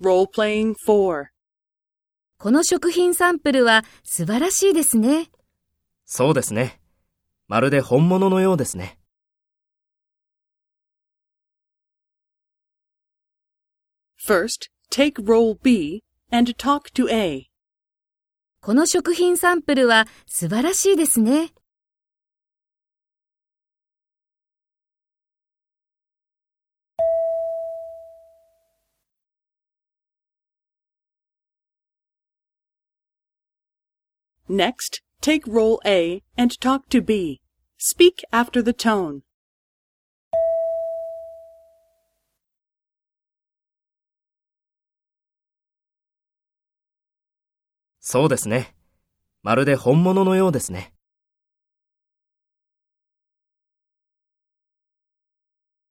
Role-playing 4. この食品サンプルは素晴らしいですね。そうですね。まるで本物のようですね。First, take role B and talk to A. この食品サンプルは素晴らしいですね。Next, take role A and talk to B. Speak after the tone. そうですね。まるで本物のようですね。